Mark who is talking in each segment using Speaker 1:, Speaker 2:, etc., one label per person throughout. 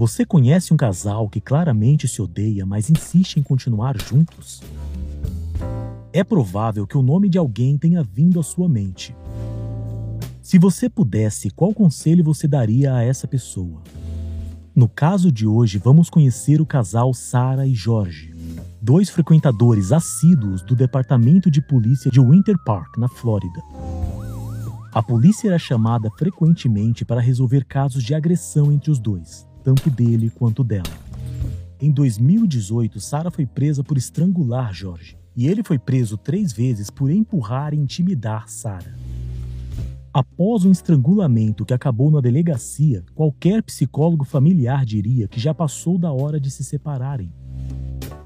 Speaker 1: Você conhece um casal que claramente se odeia, mas insiste em continuar juntos? É provável que o nome de alguém tenha vindo à sua mente. Se você pudesse, qual conselho você daria a essa pessoa? No caso de hoje, vamos conhecer o casal Sara e Jorge, dois frequentadores assíduos do Departamento de Polícia de Winter Park, na Flórida. A polícia era chamada frequentemente para resolver casos de agressão entre os dois, tanto dele quanto dela. Em 2018, Sara foi presa por estrangular Jorge, e ele foi preso três vezes por empurrar e intimidar Sara. Após um estrangulamento que acabou na delegacia, qualquer psicólogo familiar diria que já passou da hora de se separarem.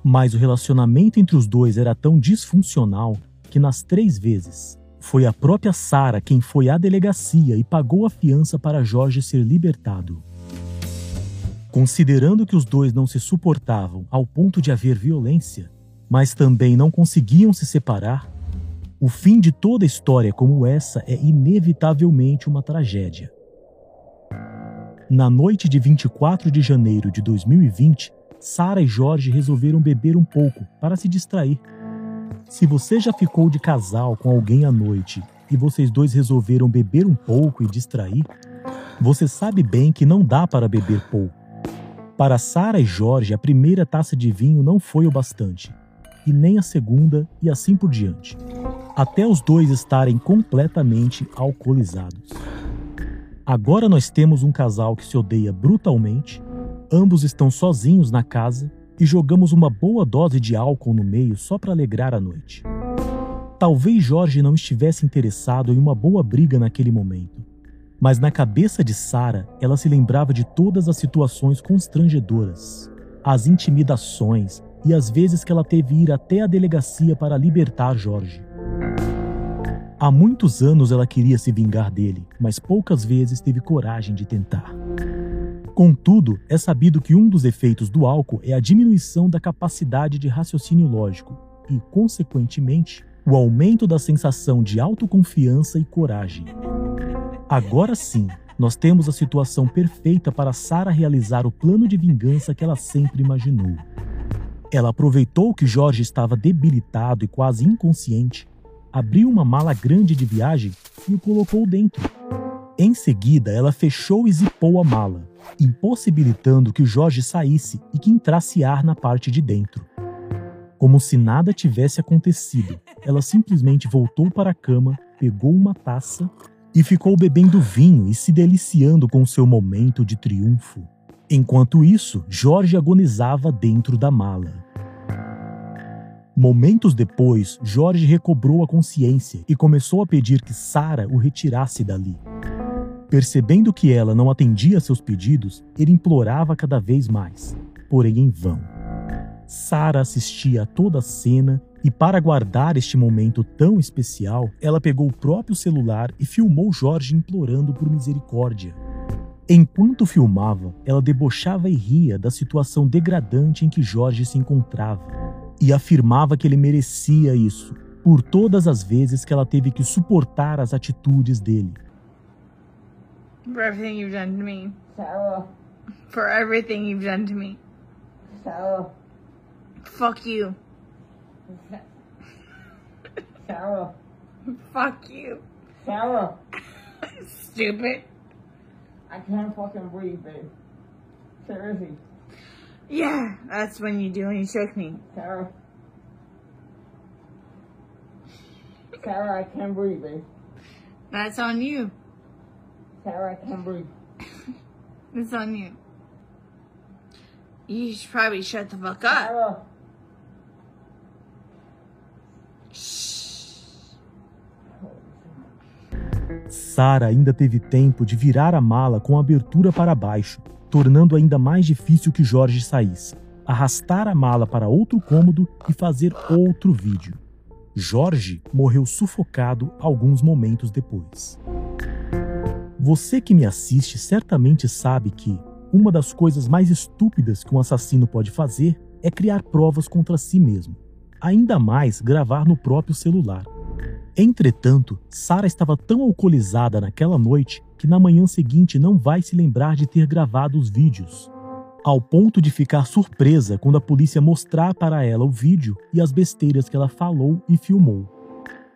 Speaker 1: Mas o relacionamento entre os dois era tão disfuncional que nas três vezes foi a própria Sara quem foi à delegacia e pagou a fiança para Jorge ser libertado. Considerando que os dois não se suportavam ao ponto de haver violência, mas também não conseguiam se separar, o fim de toda história como essa é inevitavelmente uma tragédia. Na noite de 24 de janeiro de 2020, Sara e Jorge resolveram beber um pouco para se distrair. Se você já ficou de casal com alguém à noite e vocês dois resolveram beber um pouco e distrair, você sabe bem que não dá para beber pouco. Para Sara e Jorge, a primeira taça de vinho não foi o bastante, e nem a segunda, e assim por diante até os dois estarem completamente alcoolizados. Agora nós temos um casal que se odeia brutalmente, ambos estão sozinhos na casa e jogamos uma boa dose de álcool no meio só para alegrar a noite. Talvez Jorge não estivesse interessado em uma boa briga naquele momento, mas na cabeça de Sara, ela se lembrava de todas as situações constrangedoras, as intimidações e as vezes que ela teve ir até a delegacia para libertar Jorge. Há muitos anos ela queria se vingar dele, mas poucas vezes teve coragem de tentar. Contudo, é sabido que um dos efeitos do álcool é a diminuição da capacidade de raciocínio lógico e, consequentemente, o aumento da sensação de autoconfiança e coragem. Agora sim, nós temos a situação perfeita para Sara realizar o plano de vingança que ela sempre imaginou. Ela aproveitou que Jorge estava debilitado e quase inconsciente abriu uma mala grande de viagem e o colocou dentro. Em seguida, ela fechou e zipou a mala, impossibilitando que Jorge saísse e que entrasse ar na parte de dentro. Como se nada tivesse acontecido, ela simplesmente voltou para a cama, pegou uma taça e ficou bebendo vinho e se deliciando com seu momento de triunfo. Enquanto isso, Jorge agonizava dentro da mala. Momentos depois, Jorge recobrou a consciência e começou a pedir que Sara o retirasse dali. Percebendo que ela não atendia seus pedidos, ele implorava cada vez mais, porém em vão. Sara assistia a toda a cena e, para guardar este momento tão especial, ela pegou o próprio celular e filmou Jorge implorando por misericórdia. Enquanto filmava, ela debochava e ria da situação degradante em que Jorge se encontrava e afirmava que ele merecia isso por todas as vezes que ela teve que suportar as atitudes dele.
Speaker 2: For everything you've done to me.
Speaker 3: Sarah.
Speaker 2: For everything you've done to me.
Speaker 3: Sarah.
Speaker 2: Fuck you.
Speaker 3: Sarah.
Speaker 2: Fuck you.
Speaker 3: Sarah.
Speaker 2: Stupid.
Speaker 3: I can't fucking breathe, babe. Seriously.
Speaker 2: Yeah, that's when you do when you choke me.
Speaker 3: Sarah. Sarah, I can't breathe, babe.
Speaker 2: That's on you.
Speaker 3: Sarah, I can't breathe.
Speaker 2: It's on you. You should probably shut the fuck up.
Speaker 3: Sarah.
Speaker 1: Sara ainda teve tempo de virar a mala com a abertura para baixo, tornando ainda mais difícil que Jorge saísse, arrastar a mala para outro cômodo e fazer outro vídeo. Jorge morreu sufocado alguns momentos depois. Você que me assiste certamente sabe que uma das coisas mais estúpidas que um assassino pode fazer é criar provas contra si mesmo, ainda mais gravar no próprio celular. Entretanto, Sara estava tão alcoolizada naquela noite que na manhã seguinte não vai se lembrar de ter gravado os vídeos. ao ponto de ficar surpresa quando a polícia mostrar para ela o vídeo e as besteiras que ela falou e filmou.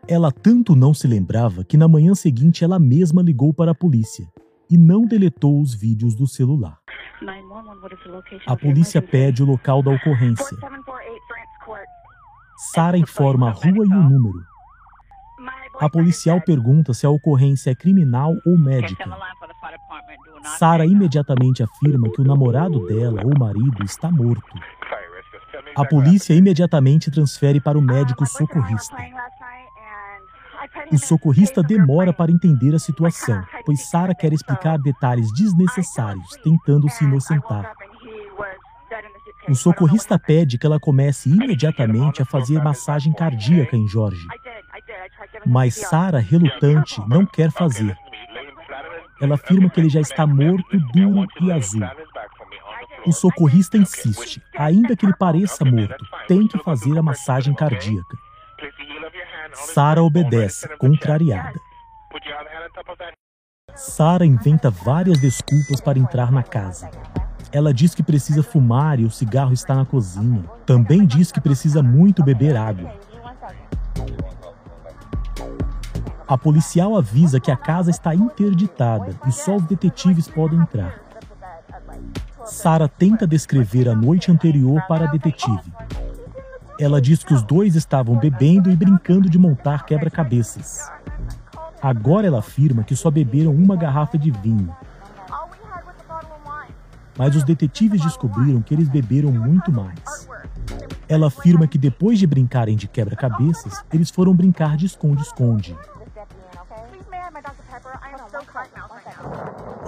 Speaker 1: Ela tanto não se lembrava que na manhã seguinte ela mesma ligou para a polícia e não deletou os vídeos do celular. A polícia pede o local da ocorrência. Sara informa a rua e o número. A policial pergunta se a ocorrência é criminal ou médica. Sara imediatamente afirma que o namorado dela ou marido está morto. A polícia imediatamente transfere para o médico socorrista. O socorrista demora para entender a situação, pois Sara quer explicar detalhes desnecessários, tentando se inocentar. O socorrista pede que ela comece imediatamente a fazer massagem cardíaca em Jorge. Mas Sara, relutante, não quer fazer. Ela afirma que ele já está morto, duro e azul. O socorrista insiste, ainda que ele pareça morto, tem que fazer a massagem cardíaca. Sara obedece, contrariada. Sara inventa várias desculpas para entrar na casa. Ela diz que precisa fumar e o cigarro está na cozinha. Também diz que precisa muito beber água. A policial avisa que a casa está interditada e só os detetives podem entrar. Sara tenta descrever a noite anterior para a detetive. Ela diz que os dois estavam bebendo e brincando de montar quebra-cabeças. Agora ela afirma que só beberam uma garrafa de vinho. Mas os detetives descobriram que eles beberam muito mais. Ela afirma que depois de brincarem de quebra-cabeças, eles foram brincar de esconde-esconde.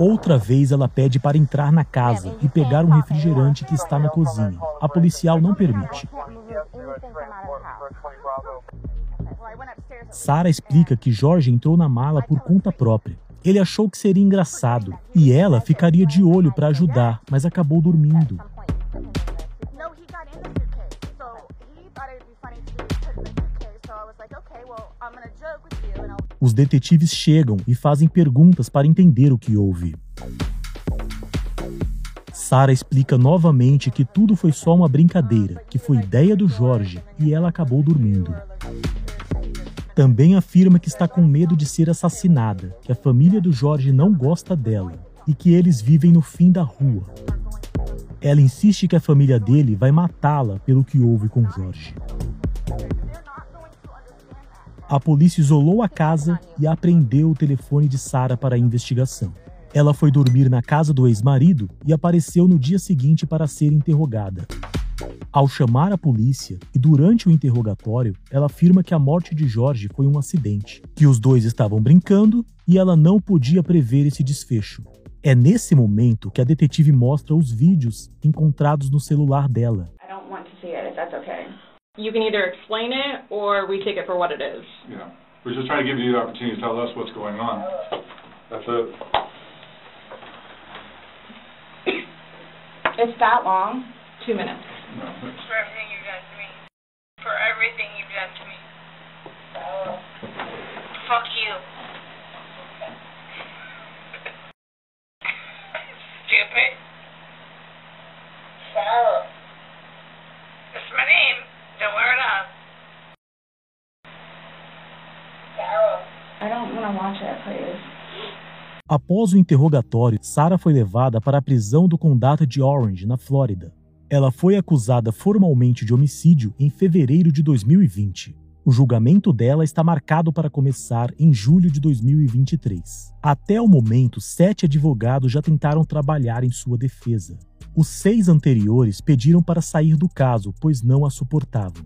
Speaker 1: Outra vez ela pede para entrar na casa e pegar um refrigerante que está na cozinha. A policial não permite. Sara explica que Jorge entrou na mala por conta própria. Ele achou que seria engraçado e ela ficaria de olho para ajudar, mas acabou dormindo. Os detetives chegam e fazem perguntas para entender o que houve. Sara explica novamente que tudo foi só uma brincadeira, que foi ideia do Jorge e ela acabou dormindo. Também afirma que está com medo de ser assassinada, que a família do Jorge não gosta dela e que eles vivem no fim da rua. Ela insiste que a família dele vai matá-la pelo que houve com Jorge. A polícia isolou a casa e apreendeu o telefone de Sara para a investigação. Ela foi dormir na casa do ex-marido e apareceu no dia seguinte para ser interrogada. Ao chamar a polícia e durante o interrogatório, ela afirma que a morte de Jorge foi um acidente, que os dois estavam brincando e ela não podia prever esse desfecho. É nesse momento que a detetive mostra os vídeos encontrados no celular dela.
Speaker 2: You can either explain it or we take it for what it is.
Speaker 4: Yeah. We're just trying to give you the opportunity to tell us what's going on. That's it.
Speaker 2: It's that long? Two minutes.
Speaker 4: No,
Speaker 5: for everything you've done to me. For everything you've done
Speaker 1: Após o interrogatório, Sarah foi levada para a prisão do condado de Orange, na Flórida. Ela foi acusada formalmente de homicídio em fevereiro de 2020. O julgamento dela está marcado para começar em julho de 2023. Até o momento, sete advogados já tentaram trabalhar em sua defesa. Os seis anteriores pediram para sair do caso, pois não a suportavam.